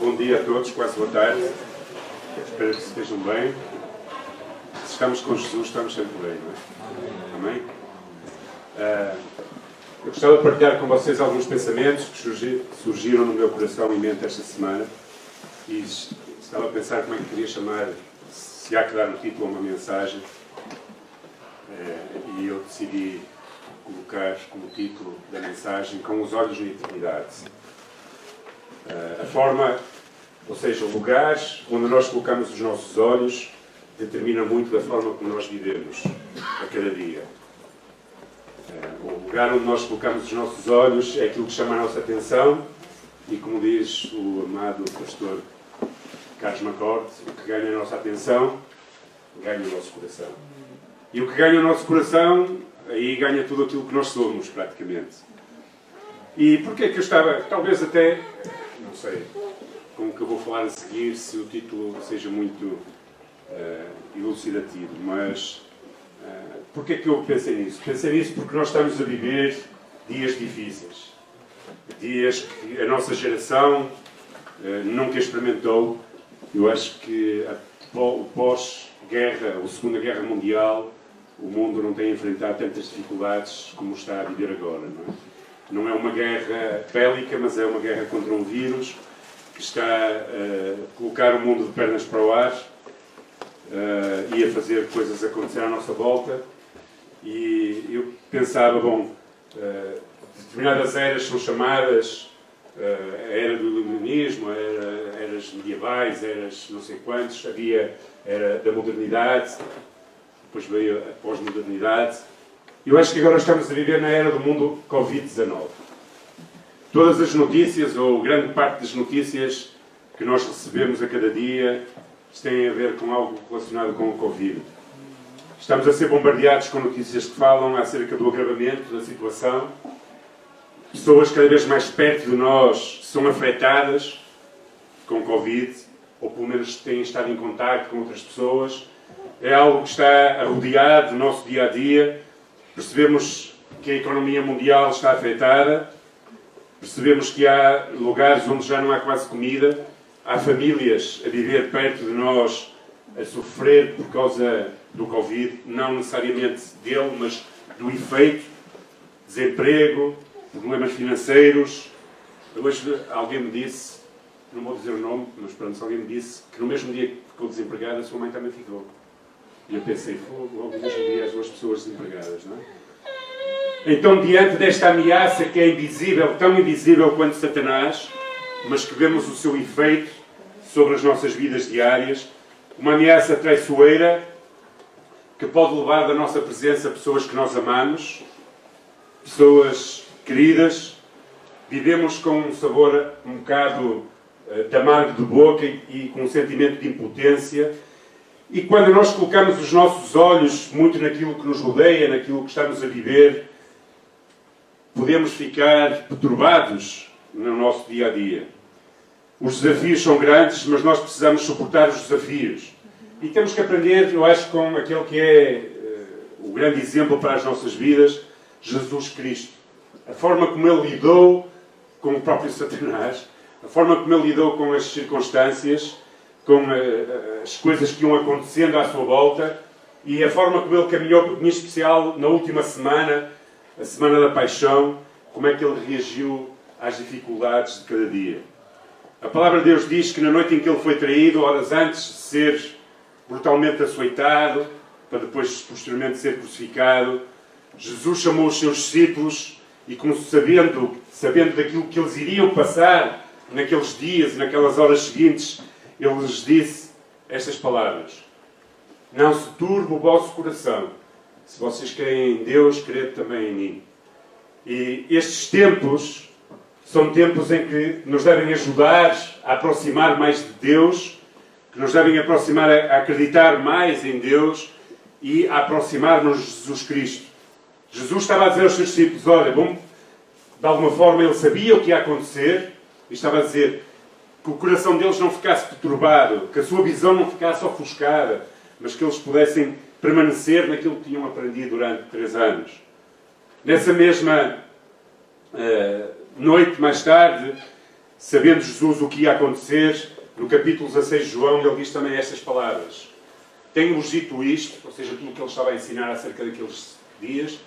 Bom dia a todos, quase boa tarde. Espero que estejam bem. Se estamos com Jesus, estamos sempre bem, não é? Amém? Uh, eu gostava de partilhar com vocês alguns pensamentos que surgiram no meu coração e mente esta semana. E estava a pensar como é que queria chamar, se há que dar um título a uma mensagem. Uh, e eu decidi colocar como título da mensagem Com os Olhos na Eternidade. Uh, a forma, ou seja, o lugar onde nós colocamos os nossos olhos determina muito da forma como nós vivemos a cada dia. Uh, o lugar onde nós colocamos os nossos olhos é aquilo que chama a nossa atenção e, como diz o amado pastor Carlos Macorde, o que ganha a nossa atenção ganha o nosso coração. E o que ganha o nosso coração aí ganha tudo aquilo que nós somos, praticamente. E porquê que eu estava, talvez até, não sei, com o que eu vou falar a seguir, se o título seja muito uh, elucidativo, mas uh, porquê que eu pensei nisso? Pensei nisso porque nós estamos a viver dias difíceis. Dias que a nossa geração uh, nunca experimentou. Eu acho que o pós-guerra, a Segunda Guerra Mundial, o mundo não tem enfrentado tantas dificuldades como está a viver agora. Não é? não é uma guerra bélica, mas é uma guerra contra um vírus que está a colocar o mundo de pernas para o ar uh, e a fazer coisas acontecer à nossa volta. E eu pensava, bom, uh, determinadas eras são chamadas a era do iluminismo, era, eras medievais, eras não sei quantos, havia era da modernidade, depois veio a pós-modernidade. Eu acho que agora estamos a viver na era do mundo Covid-19. Todas as notícias, ou grande parte das notícias que nós recebemos a cada dia, têm a ver com algo relacionado com o Covid. Estamos a ser bombardeados com notícias que falam acerca do agravamento da situação. Pessoas cada vez mais perto de nós são afetadas com Covid, ou pelo menos têm estado em contato com outras pessoas é algo que está a rodear do nosso dia a dia. Percebemos que a economia mundial está afetada, percebemos que há lugares onde já não há quase comida, há famílias a viver perto de nós a sofrer por causa do Covid, não necessariamente dele, mas do efeito, desemprego, problemas financeiros. Hoje alguém me disse, não vou dizer o nome, mas pronto, alguém me disse que no mesmo dia que ficou desempregada, a sua mãe também ficou. E eu pensei, logo mesmo vi as duas pessoas desempregadas, não é? Então, diante desta ameaça que é invisível, tão invisível quanto Satanás, mas que vemos o seu efeito sobre as nossas vidas diárias, uma ameaça traiçoeira que pode levar da nossa presença pessoas que nós amamos, pessoas queridas, vivemos com um sabor um bocado de amargo de boca e com um sentimento de impotência. E quando nós colocamos os nossos olhos muito naquilo que nos rodeia, naquilo que estamos a viver, podemos ficar perturbados no nosso dia a dia. Os desafios são grandes, mas nós precisamos suportar os desafios. E temos que aprender, eu acho, com aquele que é uh, o grande exemplo para as nossas vidas, Jesus Cristo. A forma como ele lidou com o próprio Satanás, a forma como ele lidou com as circunstâncias com uh, as coisas que iam acontecendo à sua volta e a forma como ele caminhou, em especial na última semana, a semana da paixão, como é que ele reagiu às dificuldades de cada dia. A palavra de Deus diz que na noite em que ele foi traído, horas antes de ser brutalmente açoitado, para depois posteriormente ser crucificado, Jesus chamou os seus discípulos e, sabendo, sabendo daquilo que eles iriam passar naqueles dias e naquelas horas seguintes, ele lhes disse estas palavras: Não se turbe o vosso coração. Se vocês creem em Deus, crede também em mim. E estes tempos são tempos em que nos devem ajudar a aproximar mais de Deus, que nos devem aproximar a acreditar mais em Deus e a aproximar-nos de Jesus Cristo. Jesus estava a dizer aos seus discípulos: Olha, bom, de alguma forma ele sabia o que ia acontecer e estava a dizer: que o coração deles não ficasse perturbado, que a sua visão não ficasse ofuscada, mas que eles pudessem permanecer naquilo que tinham aprendido durante três anos. Nessa mesma uh, noite, mais tarde, sabendo Jesus o que ia acontecer, no capítulo 16 de João, ele diz também estas palavras: Tenho-vos dito isto, ou seja, tudo o que ele estava a ensinar acerca daqueles dias,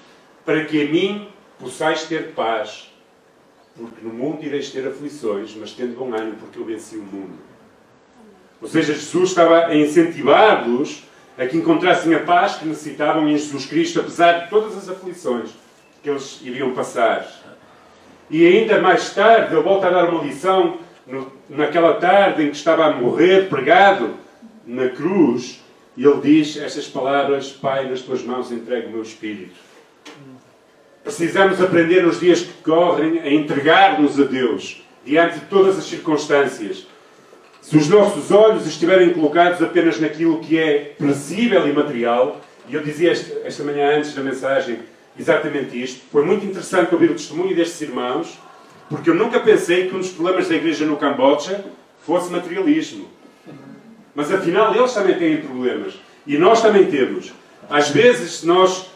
para que a mim possais ter paz. Porque no mundo ireis ter aflições, mas tendo bom ânimo, porque eu venci o mundo. Ou seja, Jesus estava a incentivar-los a que encontrassem a paz que necessitavam em Jesus Cristo, apesar de todas as aflições que eles iriam passar. E ainda mais tarde, ele volta a dar uma lição no, naquela tarde em que estava a morrer, pregado na cruz, e ele diz estas palavras: Pai, nas tuas mãos entrego o meu espírito. Precisamos aprender nos dias que correm a entregar-nos a Deus diante de todas as circunstâncias. Se os nossos olhos estiverem colocados apenas naquilo que é perecível e material, e eu dizia esta, esta manhã antes da mensagem exatamente isto, foi muito interessante ouvir o testemunho destes irmãos, porque eu nunca pensei que um dos problemas da igreja no Camboja fosse materialismo. Mas afinal eles também têm problemas. E nós também temos. Às vezes nós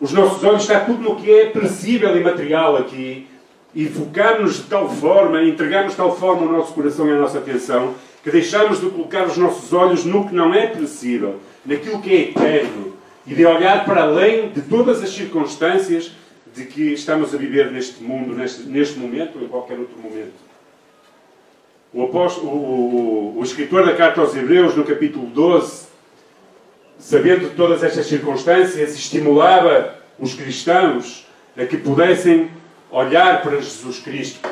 os nossos olhos está tudo no que é perecível e material aqui e focamos de tal forma, entregamos de tal forma o nosso coração e a nossa atenção que deixamos de colocar os nossos olhos no que não é perecível, naquilo que é eterno e de olhar para além de todas as circunstâncias de que estamos a viver neste mundo, neste, neste momento ou em qualquer outro momento. O, apóstolo, o, o, o escritor da carta aos Hebreus, no capítulo 12, sabendo de todas estas circunstâncias, estimulava os cristãos a que pudessem olhar para Jesus Cristo.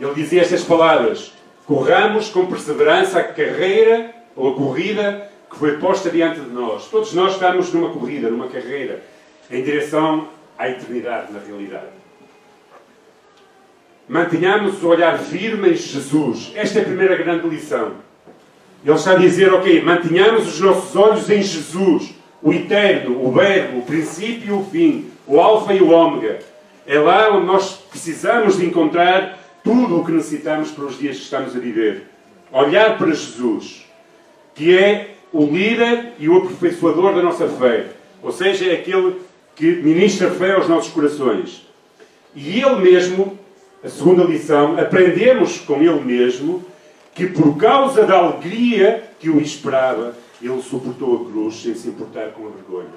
Ele dizia estas palavras: Corramos com perseverança a carreira ou a corrida que foi posta diante de nós. Todos nós estamos numa corrida, numa carreira, em direção à eternidade, na realidade. Mantenhamos o olhar firme em Jesus. Esta é a primeira grande lição. Ele está a dizer, ok, mantenhamos os nossos olhos em Jesus, o eterno, o verbo, o princípio e o fim, o alfa e o ômega. É lá onde nós precisamos de encontrar tudo o que necessitamos para os dias que estamos a viver. Olhar para Jesus, que é o líder e o aperfeiçoador da nossa fé. Ou seja, é aquele que ministra fé aos nossos corações. E ele mesmo, a segunda lição, aprendemos com ele mesmo que por causa da alegria que o esperava, ele suportou a cruz sem se importar com a vergonha.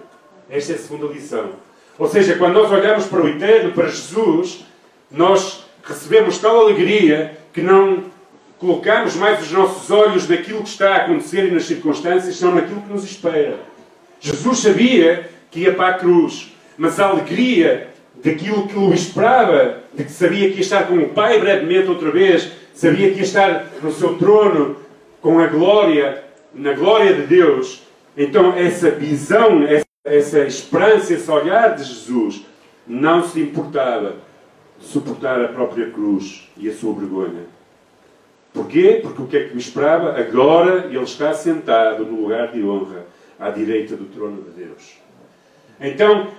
Esta é a segunda lição. Ou seja, quando nós olhamos para o Eterno, para Jesus, nós recebemos tal alegria que não colocamos mais os nossos olhos naquilo que está a acontecer e nas circunstâncias, senão naquilo que nos espera. Jesus sabia que ia para a cruz, mas a alegria daquilo que o esperava, de que sabia que ia estar com o Pai brevemente outra vez, sabia que ia estar no seu trono com a glória, na glória de Deus. Então, essa visão, essa, essa esperança, esse olhar de Jesus não se importava de suportar a própria cruz e a sua vergonha. Porquê? Porque o que é que me esperava? Agora ele está sentado no lugar de honra, à direita do trono de Deus. Então,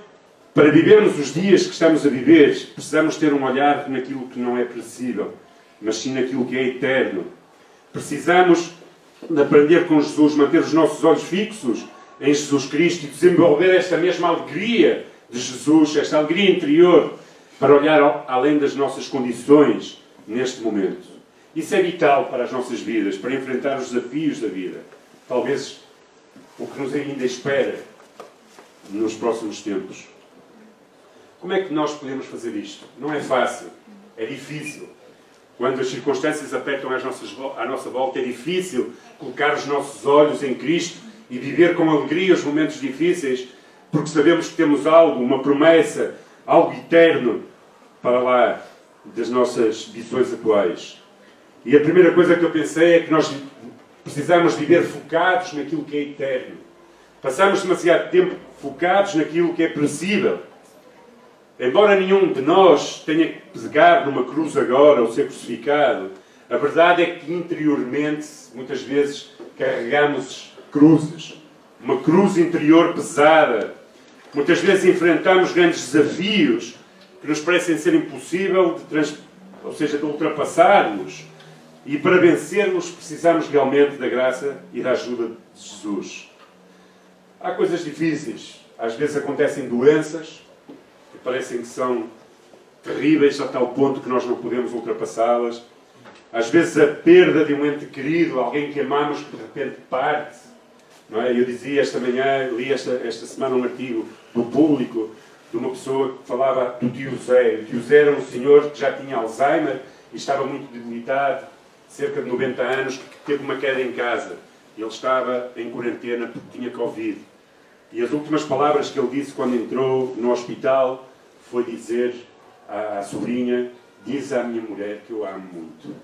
para vivermos os dias que estamos a viver, precisamos ter um olhar naquilo que não é perecível, mas sim naquilo que é eterno. Precisamos de aprender com Jesus, manter os nossos olhos fixos em Jesus Cristo e desenvolver esta mesma alegria de Jesus, esta alegria interior, para olhar além das nossas condições neste momento. Isso é vital para as nossas vidas, para enfrentar os desafios da vida. Talvez o que nos ainda espera nos próximos tempos. Como é que nós podemos fazer isto? Não é fácil, é difícil. Quando as circunstâncias apertam às nossas, à nossa volta, é difícil colocar os nossos olhos em Cristo e viver com alegria os momentos difíceis, porque sabemos que temos algo, uma promessa, algo eterno para lá das nossas visões atuais. E a primeira coisa que eu pensei é que nós precisamos viver focados naquilo que é eterno. Passamos demasiado tempo focados naquilo que é perecível. Embora nenhum de nós tenha que pegar numa cruz agora ou ser crucificado, a verdade é que interiormente, muitas vezes, carregamos cruzes. Uma cruz interior pesada. Muitas vezes enfrentamos grandes desafios que nos parecem ser impossível de trans... ou seja, de ultrapassarmos. E para vencermos precisamos realmente da graça e da ajuda de Jesus. Há coisas difíceis. Às vezes acontecem doenças, parecem que são terríveis a tal ponto que nós não podemos ultrapassá-las. às vezes a perda de um ente querido, alguém que amamos que de repente parte. Não é? Eu dizia esta manhã, li esta, esta semana um artigo do público de uma pessoa que falava do tio Zé. O tio Zé era um senhor que já tinha Alzheimer e estava muito debilitado, cerca de 90 anos, que teve uma queda em casa. Ele estava em quarentena porque tinha Covid. E as últimas palavras que ele disse quando entrou no hospital foi dizer à, à sobrinha: Diz à minha mulher que eu amo muito.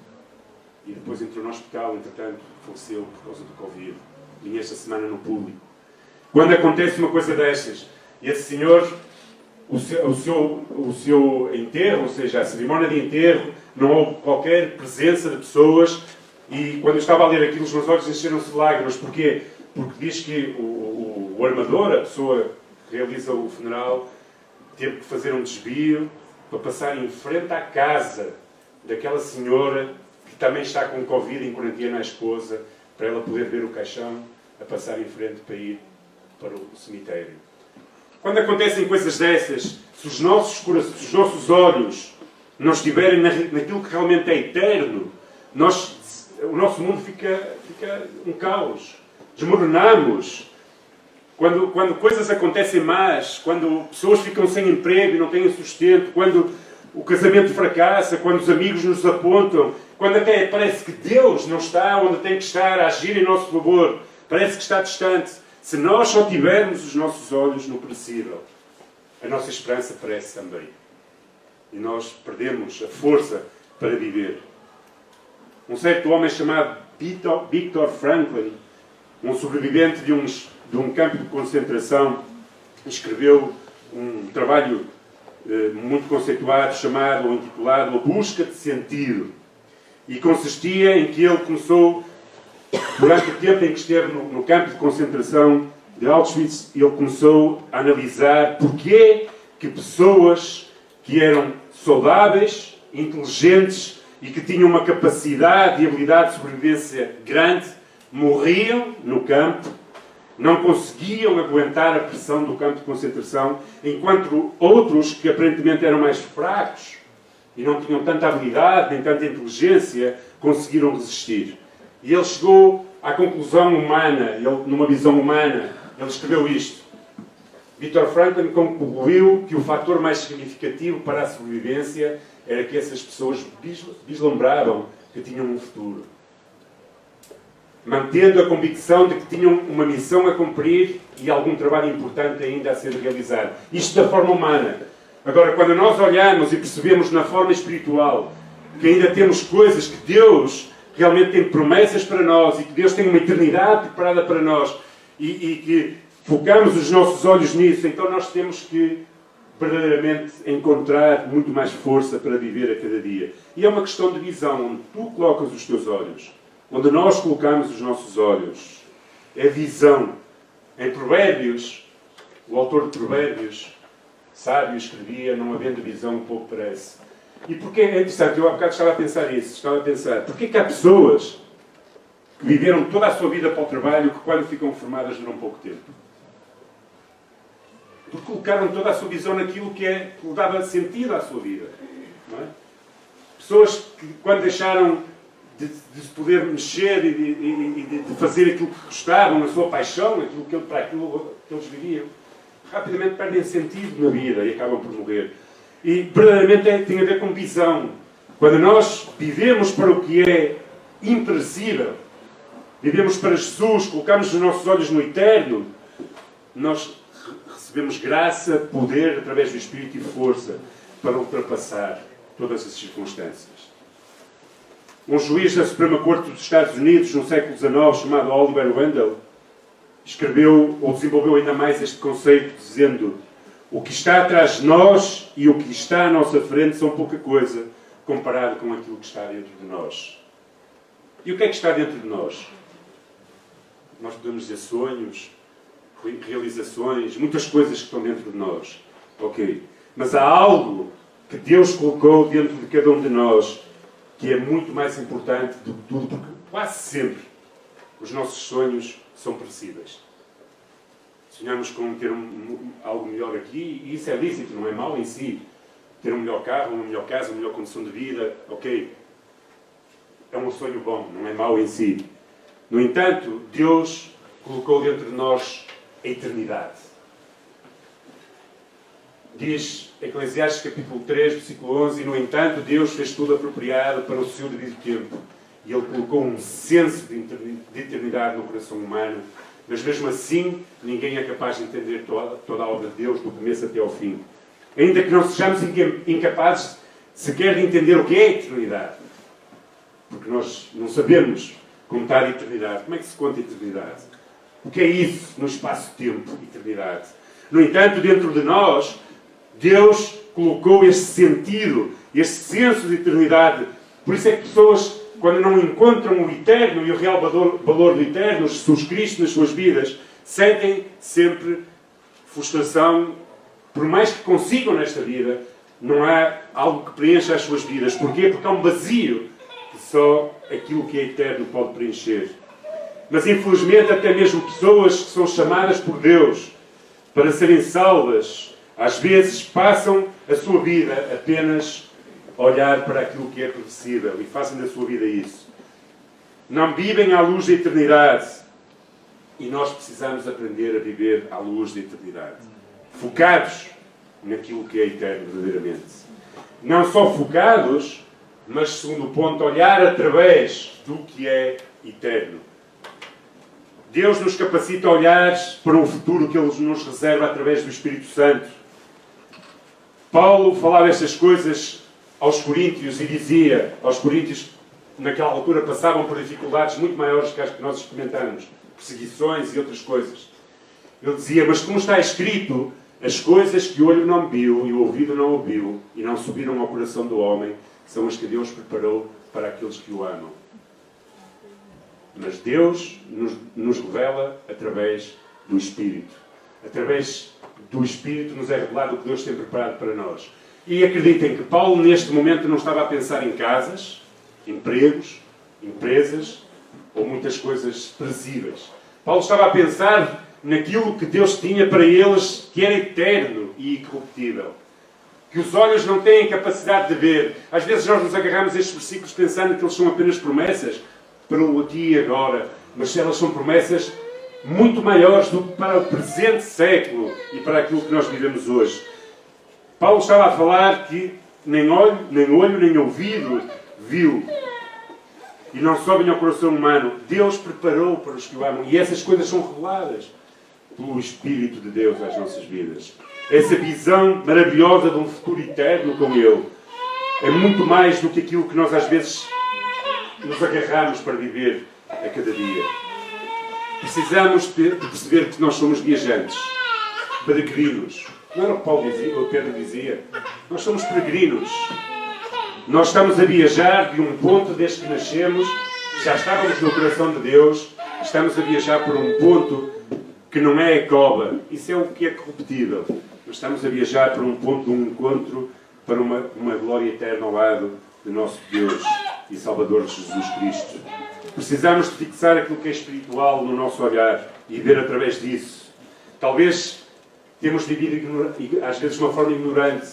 E depois entrou no hospital, entretanto, faleceu por causa do Covid. Vinha esta semana no público. Quando acontece uma coisa destas, esse senhor, o seu, o seu, o seu enterro, ou seja, a cerimónia de enterro, não houve qualquer presença de pessoas. E quando eu estava a ler aquilo, os meus olhos encheram-se de lágrimas. Porquê? Porque diz que o, o, o armador, a pessoa que realiza o funeral, teve que fazer um desvio para passar em frente à casa daquela senhora que também está com Covid em quarentena, a esposa, para ela poder ver o caixão a passar em frente para ir para o cemitério. Quando acontecem coisas dessas, se os nossos, se os nossos olhos não estiverem naquilo que realmente é eterno, nós, o nosso mundo fica, fica um caos. Desmoronamos. Quando, quando coisas acontecem más, quando pessoas ficam sem emprego e não têm sustento, quando o casamento fracassa, quando os amigos nos apontam, quando até parece que Deus não está onde tem que estar a agir em nosso favor, parece que está distante. Se nós só tivermos os nossos olhos no perecível, a nossa esperança perece também. E nós perdemos a força para viver. Um certo homem chamado Victor Franklin, um sobrevivente de uns de um campo de concentração, escreveu um trabalho eh, muito conceituado chamado ou intitulado A Busca de Sentido. E consistia em que ele começou, durante o tempo em que esteve no, no campo de concentração de Auschwitz, ele começou a analisar porquê que pessoas que eram saudáveis, inteligentes e que tinham uma capacidade e habilidade de sobrevivência grande morriam no campo não conseguiam aguentar a pressão do campo de concentração, enquanto outros, que aparentemente eram mais fracos e não tinham tanta habilidade nem tanta inteligência, conseguiram resistir. E ele chegou à conclusão humana, ele, numa visão humana, ele escreveu isto. Victor Franklin concluiu que o fator mais significativo para a sobrevivência era que essas pessoas vislumbravam que tinham um futuro mantendo a convicção de que tinham uma missão a cumprir e algum trabalho importante ainda a ser realizado. Isto da forma humana. Agora, quando nós olhamos e percebemos na forma espiritual que ainda temos coisas que Deus realmente tem promessas para nós e que Deus tem uma eternidade preparada para nós e, e que focamos os nossos olhos nisso, então nós temos que verdadeiramente encontrar muito mais força para viver a cada dia. E é uma questão de visão, onde tu colocas os teus olhos onde nós colocamos os nossos olhos, é visão. Em Provérbios, o autor de Provérbios, sábio, escrevia: Não havendo visão, pouco parece. E porquê é interessante? Eu há bocado estava a pensar isso. Estava a pensar: porquê que há pessoas que viveram toda a sua vida para o trabalho que, quando ficam formadas, duram pouco tempo? Porque colocaram toda a sua visão naquilo que, é, que dava sentido à sua vida. É? Pessoas que, quando deixaram de, de se poder mexer e, de, e de, fazer aquilo que gostavam, a sua paixão, aquilo que, para aquilo que eles viviam, rapidamente perdem sentido na vida e acabam por morrer. E verdadeiramente é, tem a ver com visão. Quando nós vivemos para o que é imperecível, vivemos para Jesus, colocamos os nossos olhos no eterno, nós recebemos graça, poder através do Espírito e força para ultrapassar todas as circunstâncias. Um juiz da Suprema Corte dos Estados Unidos, no século XIX, chamado Oliver Wendell, escreveu ou desenvolveu ainda mais este conceito, dizendo: O que está atrás de nós e o que está à nossa frente são pouca coisa comparado com aquilo que está dentro de nós. E o que é que está dentro de nós? Nós podemos dizer sonhos, realizações, muitas coisas que estão dentro de nós. Ok. Mas há algo que Deus colocou dentro de cada um de nós que é muito mais importante do que tudo, porque quase sempre os nossos sonhos são perecíveis. Sonhamos com ter um, algo melhor aqui, e isso é lícito, não é mau em si. Ter um melhor carro, uma melhor casa, uma melhor condição de vida, ok. é um sonho bom, não é mau em si. No entanto, Deus colocou dentro de nós a eternidade. Diz Eclesiastes capítulo 3, versículo 11, e no entanto Deus fez tudo apropriado para o seu devido tempo. E Ele colocou um senso de eternidade no coração humano, mas mesmo assim ninguém é capaz de entender toda, a obra de Deus, do começo até ao fim. Ainda que não sejamos incapazes sequer de entender o que é a eternidade. Porque nós não sabemos contar a eternidade. Como é que se conta a eternidade? O que é isso no espaço-tempo, eternidade? No entanto, dentro de nós, Deus colocou este sentido, este senso de eternidade. Por isso é que pessoas, quando não encontram o eterno e o real valor, valor do eterno, Jesus Cristo nas suas vidas, sentem sempre frustração, por mais que consigam nesta vida, não há algo que preencha as suas vidas. Porquê? Porque há um vazio que só aquilo que é eterno pode preencher. Mas infelizmente, até mesmo pessoas que são chamadas por Deus para serem salvas, às vezes passam a sua vida apenas olhar para aquilo que é perecível e fazem da sua vida isso. Não vivem à luz da eternidade. E nós precisamos aprender a viver à luz da eternidade. Focados naquilo que é eterno verdadeiramente. Não só focados, mas segundo ponto, olhar através do que é eterno. Deus nos capacita a olhar para um futuro que Ele nos reserva através do Espírito Santo. Paulo falava estas coisas aos Coríntios e dizia aos Coríntios naquela altura passavam por dificuldades muito maiores que as que nós experimentamos, perseguições e outras coisas. Ele dizia, mas como está escrito, as coisas que o olho não viu e o ouvido não ouviu e não subiram ao coração do homem são as que Deus preparou para aqueles que o amam. Mas Deus nos, nos revela através do Espírito. Através do Espírito nos é revelado o que Deus tem preparado para nós. E acreditem que Paulo, neste momento, não estava a pensar em casas, empregos, empresas ou muitas coisas presíveis. Paulo estava a pensar naquilo que Deus tinha para eles, que era eterno e incorruptível. Que os olhos não têm capacidade de ver. Às vezes nós nos agarramos a estes versículos pensando que eles são apenas promessas para o aqui e agora, mas elas são promessas muito maiores do que para o presente século e para aquilo que nós vivemos hoje. Paulo estava a falar que nem olho, nem olho, nem ouvido viu e não sobem ao coração humano. Deus preparou para os que o amam e essas coisas são reveladas pelo Espírito de Deus às nossas vidas. Essa visão maravilhosa de um futuro eterno com Ele é muito mais do que aquilo que nós às vezes nos agarramos para viver a cada dia. Precisamos de perceber que nós somos viajantes, peregrinos. Não era o que Paulo dizia, o Pedro dizia? Nós somos peregrinos. Nós estamos a viajar de um ponto desde que nascemos, já estávamos no coração de Deus, estamos a viajar por um ponto que não é a cova. Isso é o que é corruptível. Nós estamos a viajar para um ponto de um encontro para uma, uma glória eterna ao lado de nosso Deus e Salvador Jesus Cristo. Precisamos de fixar aquilo que é espiritual no nosso olhar e ver através disso. Talvez temos vivido às vezes de uma forma ignorante,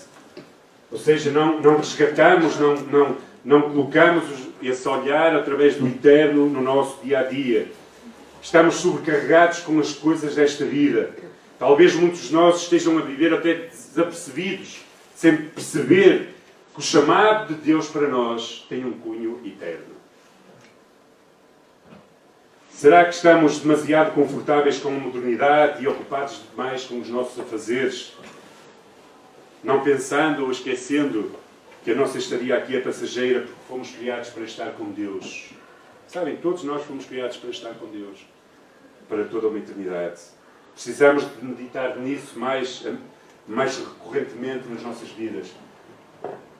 ou seja, não, não resgatamos, não, não, não colocamos esse olhar através do eterno no nosso dia a dia Estamos sobrecarregados com as coisas desta vida. Talvez muitos de nós estejam a viver até desapercebidos, sem perceber que o chamado de Deus para nós tem um cunho eterno. Será que estamos demasiado confortáveis com a modernidade e ocupados demais com os nossos afazeres, não pensando ou esquecendo que a nossa estadia aqui é passageira porque fomos criados para estar com Deus? Sabem, todos nós fomos criados para estar com Deus para toda uma eternidade. Precisamos de meditar nisso mais, mais recorrentemente nas nossas vidas.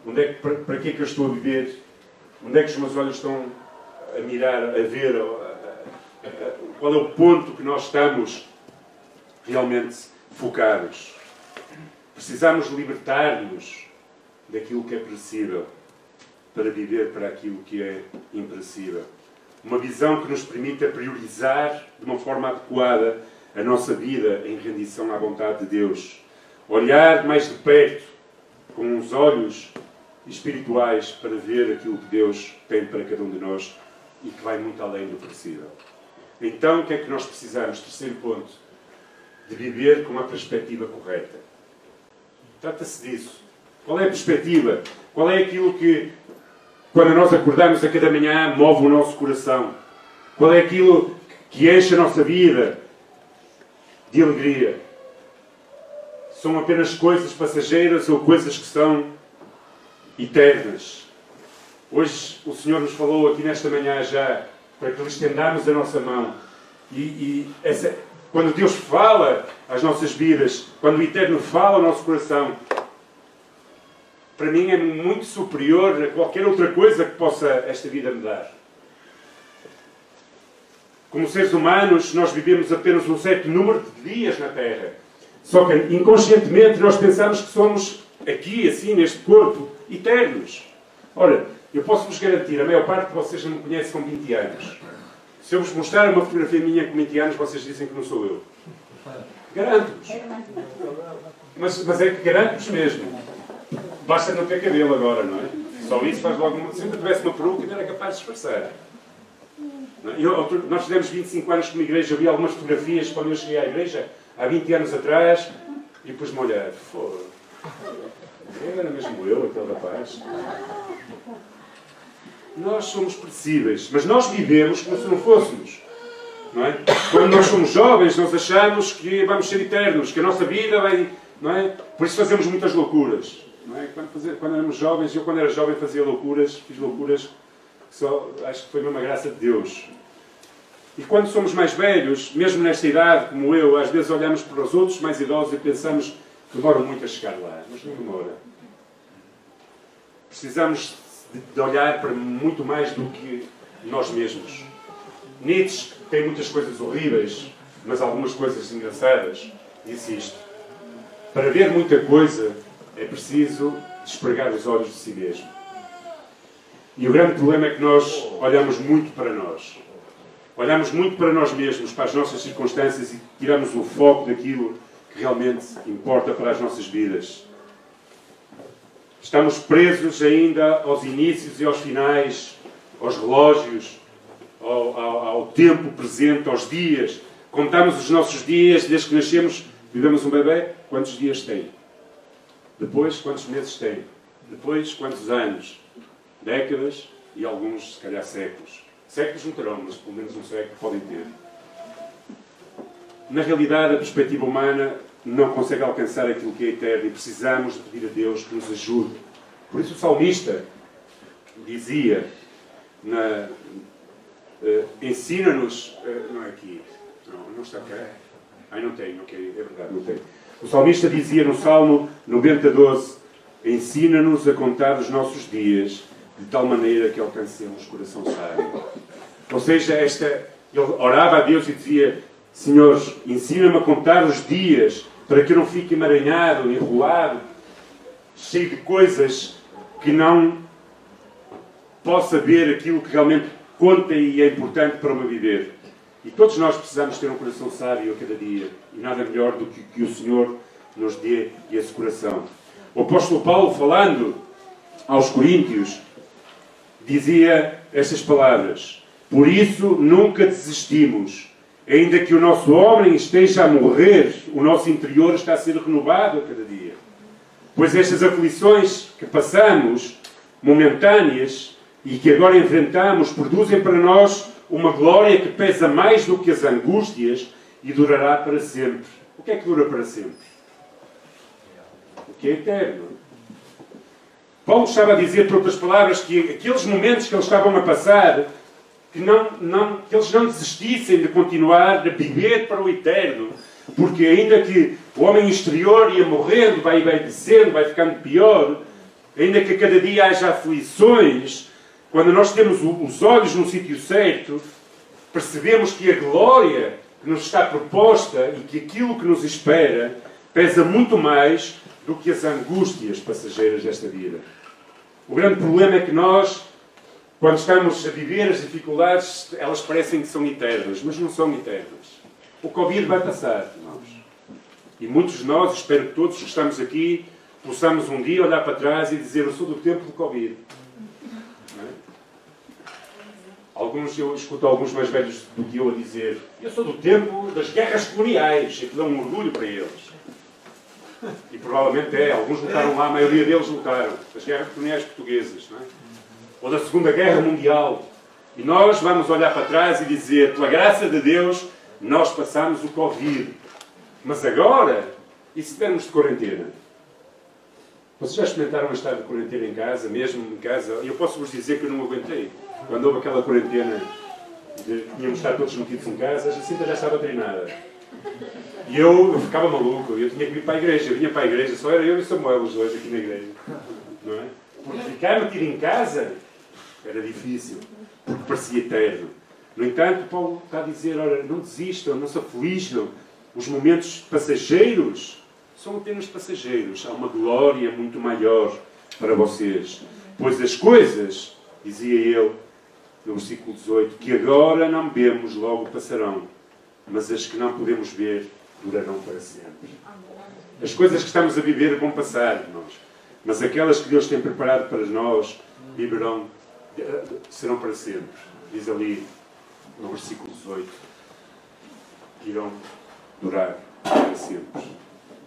Onde é que, para, para que é que eu estou a viver? Onde é que os meus olhos estão a mirar, a ver? Qual é o ponto que nós estamos realmente focados? Precisamos libertar-nos daquilo que é perecível para viver para aquilo que é imperecível. Uma visão que nos permita priorizar de uma forma adequada a nossa vida em rendição à vontade de Deus. Olhar mais de perto, com os olhos espirituais para ver aquilo que Deus tem para cada um de nós e que vai muito além do possível. Então, o que é que nós precisamos? Terceiro ponto, de viver com a perspectiva correta. Trata-se disso. Qual é a perspectiva? Qual é aquilo que, quando nós acordamos a cada manhã, move o nosso coração? Qual é aquilo que enche a nossa vida de alegria? São apenas coisas passageiras ou coisas que são eternas? Hoje o Senhor nos falou aqui nesta manhã já para que lhe estendamos a nossa mão. E, e essa, quando Deus fala às nossas vidas, quando o Eterno fala ao nosso coração, para mim é muito superior a qualquer outra coisa que possa esta vida me dar. Como seres humanos, nós vivemos apenas um certo número de dias na Terra. Só que inconscientemente nós pensamos que somos aqui, assim, neste corpo, eternos. Ora, eu posso vos garantir, a maior parte de vocês não me conhece com 20 anos. Se eu vos mostrar uma fotografia minha com 20 anos, vocês dizem que não sou eu. Garanto-vos. Mas, mas é que garanto-vos mesmo. Basta não ter cabelo agora, não é? Só isso faz logo uma. Se eu tivesse uma peruca, ainda era capaz de disfarçar. É? Eu, nós fizemos 25 anos como igreja, eu vi algumas fotografias quando eu cheguei à igreja, há 20 anos atrás, e depois-me olhar, foda. Era mesmo eu, aquele rapaz. Nós somos perecíveis, mas nós vivemos como se não fôssemos. Não é? Quando nós somos jovens, nós achamos que vamos ser eternos, que a nossa vida vai. Não é? Por isso fazemos muitas loucuras. Não é? quando, quando éramos jovens, eu quando era jovem fazia loucuras, fiz loucuras só acho que foi uma graça de Deus. E quando somos mais velhos, mesmo nesta idade, como eu, às vezes olhamos para os outros mais idosos e pensamos que demoram muito a chegar lá. Mas não demora. Precisamos de olhar para muito mais do que nós mesmos. Nietzsche tem muitas coisas horríveis, mas algumas coisas engraçadas. Disse isto. Para ver muita coisa, é preciso despregar os olhos de si mesmo. E o grande problema é que nós olhamos muito para nós. Olhamos muito para nós mesmos, para as nossas circunstâncias e tiramos o foco daquilo que realmente importa para as nossas vidas. Estamos presos ainda aos inícios e aos finais, aos relógios, ao, ao, ao tempo presente, aos dias. Contamos os nossos dias desde que nascemos, vivemos um bebê, quantos dias tem? Depois, quantos meses tem? Depois, quantos anos? Décadas e alguns, se calhar, séculos. Séculos não terão, mas pelo menos um século podem ter. Na realidade, a perspectiva humana não consegue alcançar aquilo que é eterno e precisamos de pedir a Deus que nos ajude. Por isso o salmista dizia, uh, ensina-nos, uh, não é aqui, não, não está cá, ai não tem, ok, é verdade, não tem. O salmista dizia no Salmo 90, 12, ensina-nos a contar os nossos dias de tal maneira que alcancemos coração sábio. Ou seja, esta, ele orava a Deus e dizia, Senhor, ensina-me a contar os dias para que não fique emaranhado, enrolado, cheio de coisas que não possa ver aquilo que realmente conta e é importante para meu viver. E todos nós precisamos ter um coração sábio a cada dia. E nada melhor do que que o Senhor nos dê esse coração. O apóstolo Paulo, falando aos Coríntios, dizia estas palavras: Por isso nunca desistimos Ainda que o nosso homem esteja a morrer, o nosso interior está a ser renovado a cada dia. Pois estas aflições que passamos, momentâneas, e que agora enfrentamos, produzem para nós uma glória que pesa mais do que as angústias e durará para sempre. O que é que dura para sempre? O que é eterno. Paulo estava a dizer, por outras palavras, que aqueles momentos que eles estavam a passar que, não, não, que eles não desistissem de continuar a viver para o eterno. Porque ainda que o homem exterior ia morrendo, vai, vai descendo, vai ficando pior, ainda que a cada dia haja aflições, quando nós temos os olhos no sítio certo, percebemos que a glória que nos está proposta e que aquilo que nos espera pesa muito mais do que as angústias passageiras desta vida. O grande problema é que nós quando estamos a viver as dificuldades, elas parecem que são eternas, mas não são eternas. O Covid vai passar, irmãos. E muitos de nós, espero que todos que estamos aqui, possamos um dia olhar para trás e dizer: Eu sou do tempo do Covid. É? Alguns, eu escuto alguns mais velhos do que eu a dizer: Eu sou do tempo das guerras coloniais. Aquilo é um orgulho para eles. E provavelmente é. Alguns lutaram lá, a maioria deles lutaram. Das guerras coloniais portuguesas. É? Ou da Segunda Guerra Mundial. E nós vamos olhar para trás e dizer: Pela graça de Deus, nós passamos o Covid. Mas agora, e se tivermos de quarentena? Vocês já experimentaram estar de quarentena em casa, mesmo em casa? E eu posso vos dizer que eu não aguentei. Quando houve aquela quarentena, de, tínhamos estar todos metidos em casa, a Jacinta já estava treinada. E eu, eu ficava maluco, eu tinha que ir para a igreja. Eu vinha para a igreja, só era eu e Samuel os dois aqui na igreja. Não é? Porque ficar metido em casa era difícil, porque parecia eterno. No entanto, Paulo está a dizer: ora, não desistam, não se aflijam. Os momentos passageiros são apenas passageiros. Há uma glória muito maior para vocês. Pois as coisas, dizia ele no versículo 18, que agora não vemos, logo passarão, mas as que não podemos ver durarão para sempre. As coisas que estamos a viver vão passar, irmãos, mas aquelas que Deus tem preparado para nós viverão, serão para sempre. Diz ali no versículo 18, que irão durar para sempre.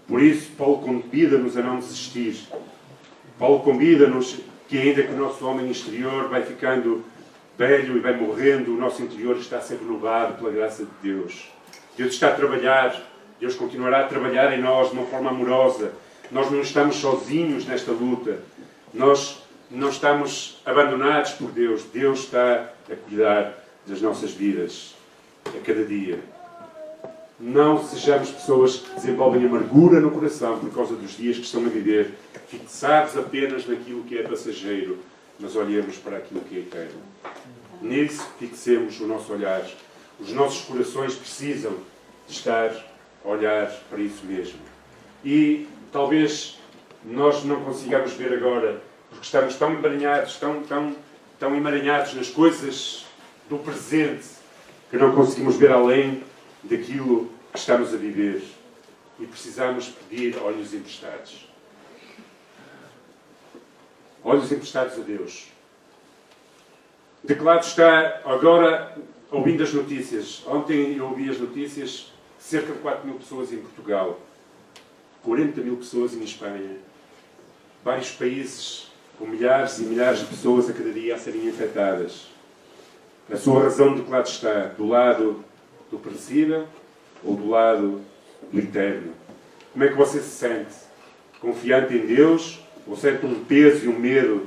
Por isso, Paulo convida-nos a não desistir. Paulo convida-nos que, ainda que o nosso homem exterior vai ficando velho e vai morrendo, o nosso interior está a ser renovado pela graça de Deus. Deus está a trabalhar, Deus continuará a trabalhar em nós de uma forma amorosa. Nós não estamos sozinhos nesta luta. Nós não estamos abandonados por Deus. Deus está a cuidar das nossas vidas a cada dia. Não sejamos pessoas que desenvolvem amargura no coração por causa dos dias que estão a viver, fixados apenas naquilo que é passageiro, mas olhemos para aquilo que é eterno. Nisso fixemos o nosso olhar. Os nossos corações precisam de estar a olhar para isso mesmo. E talvez nós não consigamos ver agora, porque estamos tão emaranhados, tão, tão, tão emaranhados nas coisas do presente, que não conseguimos ver além daquilo que estamos a viver e precisamos pedir olhos emprestados. Olhos emprestados a Deus. De que lado está agora ouvindo as notícias? Ontem eu ouvi as notícias, cerca de 4 mil pessoas em Portugal, 40 mil pessoas em Espanha, vários países com milhares e milhares de pessoas a cada dia a serem infectadas. A sua razão de que lado está? Do lado do perecível ou do lado do eterno? Como é que você se sente? Confiante em Deus ou sente um peso e um medo?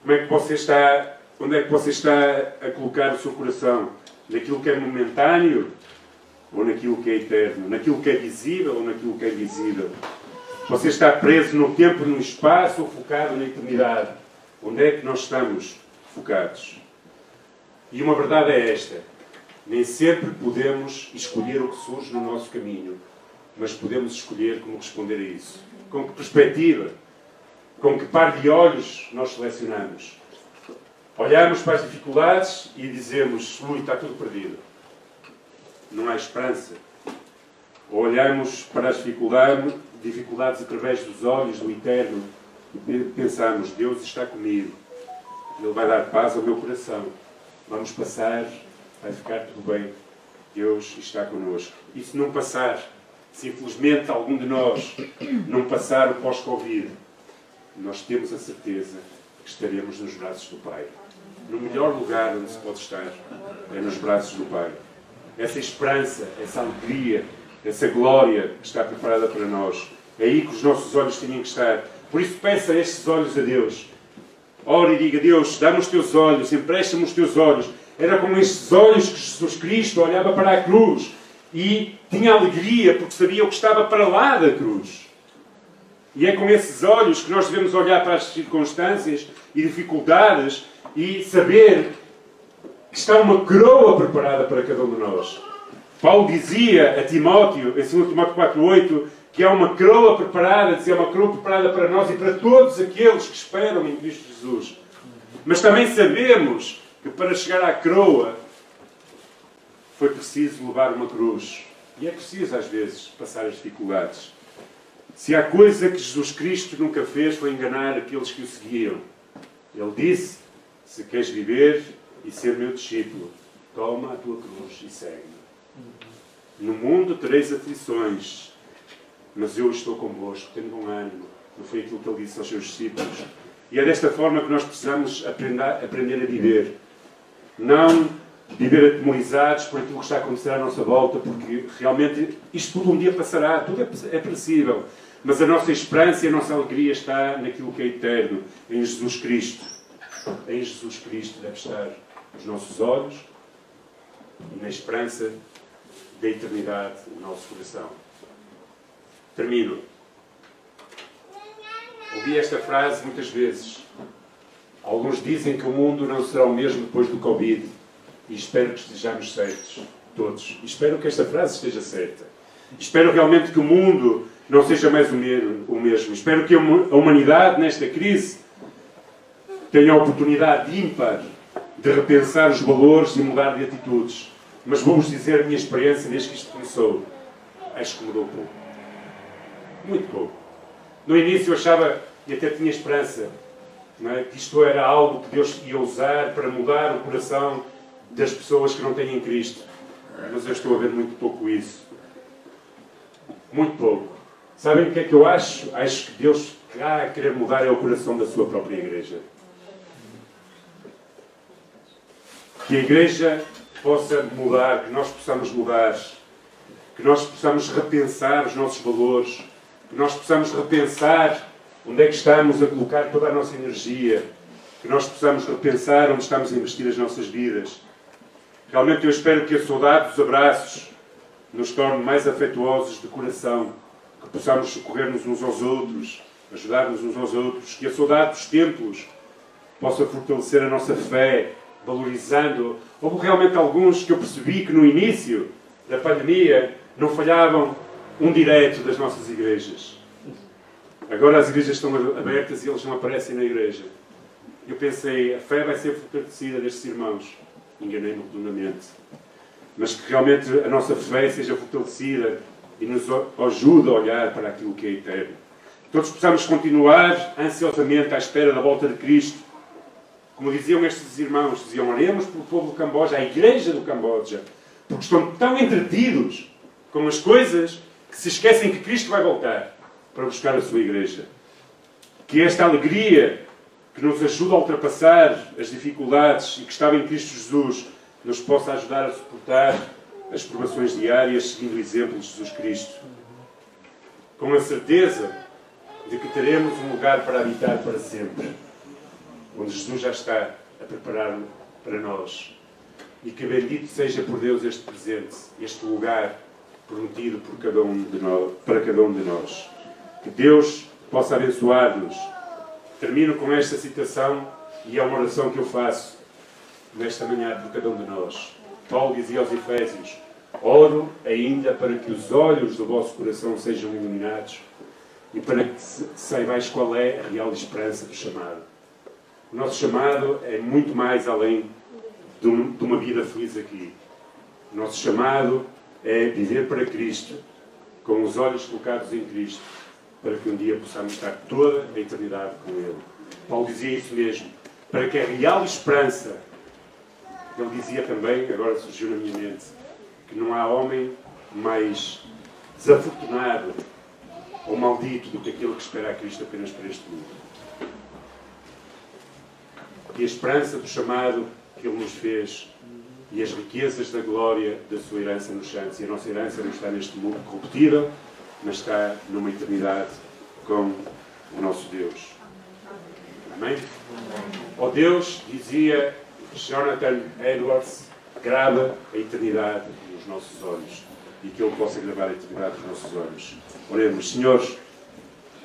Como é que você está, onde é que você está a colocar o seu coração? Naquilo que é momentâneo ou naquilo que é eterno? Naquilo que é visível ou naquilo que é invisível? Você está preso no tempo, no espaço ou focado na eternidade? Onde é que nós estamos focados? E uma verdade é esta: nem sempre podemos escolher o que surge no nosso caminho, mas podemos escolher como responder a isso. Com que perspectiva, com que par de olhos nós selecionamos. Olhamos para as dificuldades e dizemos: ui, está tudo perdido. Não há esperança. Ou olhamos para as dificuldades, dificuldades através dos olhos do eterno e pensamos: Deus está comigo. Ele vai dar paz ao meu coração. Vamos passar, vai ficar tudo bem. Deus está connosco. E se não passar, se infelizmente algum de nós não passar o pós-Covid, nós temos a certeza que estaremos nos braços do Pai. No melhor lugar onde se pode estar é nos braços do Pai. Essa esperança, essa alegria, essa glória que está preparada para nós. É aí que os nossos olhos tinham que estar. Por isso, peça estes olhos a Deus. Ore e diga: Deus, dá-me os teus olhos, empresta-me os teus olhos. Era como estes olhos que Jesus Cristo olhava para a cruz e tinha alegria porque sabia o que estava para lá da cruz. E é com esses olhos que nós devemos olhar para as circunstâncias e dificuldades e saber que está uma coroa preparada para cada um de nós. Paulo dizia a Timóteo, em 2 Timóteo 4,8, que há uma coroa preparada, dizia uma coroa preparada para nós e para todos aqueles que esperam em Cristo Jesus. Mas também sabemos que para chegar à coroa foi preciso levar uma cruz. E é preciso, às vezes, passar as dificuldades. Se há coisa que Jesus Cristo nunca fez foi enganar aqueles que o seguiam. Ele disse: Se queres viver e ser meu discípulo, toma a tua cruz e segue-me. No mundo tereis aflições, mas eu estou convosco, tenho bom ânimo. Não foi aquilo que ele disse aos seus discípulos. E é desta forma que nós precisamos aprender, aprender a viver. Não viver atemorizados por aquilo que está a acontecer à nossa volta, porque realmente isto tudo um dia passará, tudo é, é perecível. Mas a nossa esperança e a nossa alegria está naquilo que é eterno, em Jesus Cristo. Em Jesus Cristo deve estar os nossos olhos e na esperança da eternidade no nosso coração. Termino. Ouvi esta frase muitas vezes. Alguns dizem que o mundo não será o mesmo depois do Covid. E espero que estejamos certos, todos. Espero que esta frase esteja certa. Espero realmente que o mundo não seja mais o mesmo. Espero que a humanidade, nesta crise, tenha a oportunidade ímpar de repensar os valores e mudar de atitudes. Mas vou-vos dizer a minha experiência desde que isto começou. Acho que mudou pouco. Muito pouco. No início eu achava, e até tinha esperança, é? que isto era algo que Deus ia usar para mudar o coração das pessoas que não têm Cristo. Mas eu estou a ver muito pouco isso. Muito pouco. Sabem o que é que eu acho? Acho que Deus está a querer mudar é o coração da sua própria igreja. Que a igreja possa mudar, que nós possamos mudar, que nós possamos repensar os nossos valores, que nós possamos repensar onde é que estamos a colocar toda a nossa energia, que nós possamos repensar onde estamos a investir as nossas vidas. Realmente eu espero que a saudade dos abraços nos torne mais afetuosos de coração, que possamos socorrer-nos uns aos outros, ajudar-nos uns aos outros, que a saudade dos templos possa fortalecer a nossa fé, valorizando. Houve realmente alguns que eu percebi que no início da pandemia não falhavam um direto das nossas igrejas. Agora as igrejas estão abertas e eles não aparecem na igreja. Eu pensei, a fé vai ser fortalecida destes irmãos. Enganei-me redondamente. Mas que realmente a nossa fé seja fortalecida e nos ajude a olhar para aquilo que é eterno. Todos possamos continuar ansiosamente à espera da volta de Cristo como diziam estes irmãos, diziam, oremos pelo povo do Camboja, a igreja do Camboja, porque estão tão entretidos com as coisas que se esquecem que Cristo vai voltar para buscar a sua igreja. Que esta alegria que nos ajuda a ultrapassar as dificuldades e que estava em Cristo Jesus nos possa ajudar a suportar as provações diárias seguindo o exemplo de Jesus Cristo. Com a certeza de que teremos um lugar para habitar para sempre onde Jesus já está a preparar para nós. E que bendito seja por Deus este presente, este lugar prometido por cada um de nós, para cada um de nós. Que Deus possa abençoar-nos. Termino com esta citação e é uma oração que eu faço nesta manhã por cada um de nós. Paulo dizia aos Efésios: Oro ainda para que os olhos do vosso coração sejam iluminados e para que saibais qual é a real esperança do chamado o nosso chamado é muito mais além de, um, de uma vida feliz aqui. O nosso chamado é viver para Cristo, com os olhos colocados em Cristo, para que um dia possamos estar toda a eternidade com Ele. Paulo dizia isso mesmo, para que a real esperança, ele dizia também, agora surgiu na minha mente, que não há homem mais desafortunado ou maldito do que aquele que espera a Cristo apenas para este mundo e a esperança do chamado que Ele nos fez e as riquezas da glória da sua herança nos santos. E a nossa herança não está neste mundo corruptível, mas está numa eternidade com o nosso Deus. Amém? Ó oh Deus, dizia Jonathan Edwards, grava a eternidade nos nossos olhos e que Ele possa gravar a eternidade nos nossos olhos. Oremos, Senhor,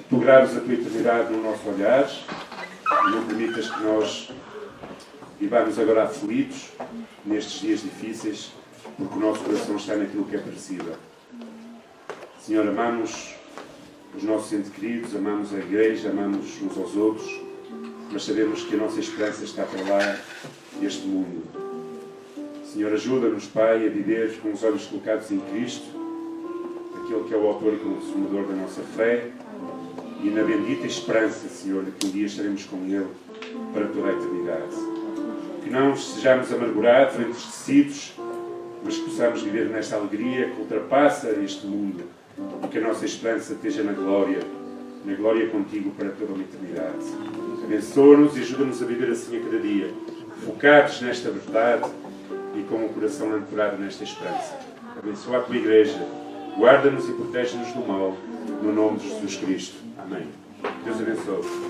tu graves a tua eternidade no nosso olhar não permitas que nós vivamos agora aflitos nestes dias difíceis, porque o nosso coração está naquilo que é perecível. Senhor, amamos os nossos entes queridos, amamos a igreja, amamos uns aos outros, mas sabemos que a nossa esperança está para lá deste mundo. Senhor, ajuda-nos, Pai, a viver com os olhos colocados em Cristo, naquele que é o autor e consumador da nossa fé e na bendita esperança, Senhor, de que um dia estaremos com Ele para toda a eternidade. Que não estejamos amargurados, entristecidos, mas que possamos viver nesta alegria que ultrapassa este mundo e que a nossa esperança esteja na glória, na glória contigo para toda uma eternidade. Abençoa-nos e ajuda-nos a viver assim a cada dia, focados nesta verdade e com o coração ancorado nesta esperança. Abençoa a tua igreja, guarda-nos e protege-nos do mal, no nome de Jesus Cristo. Amém. Deus abençoe.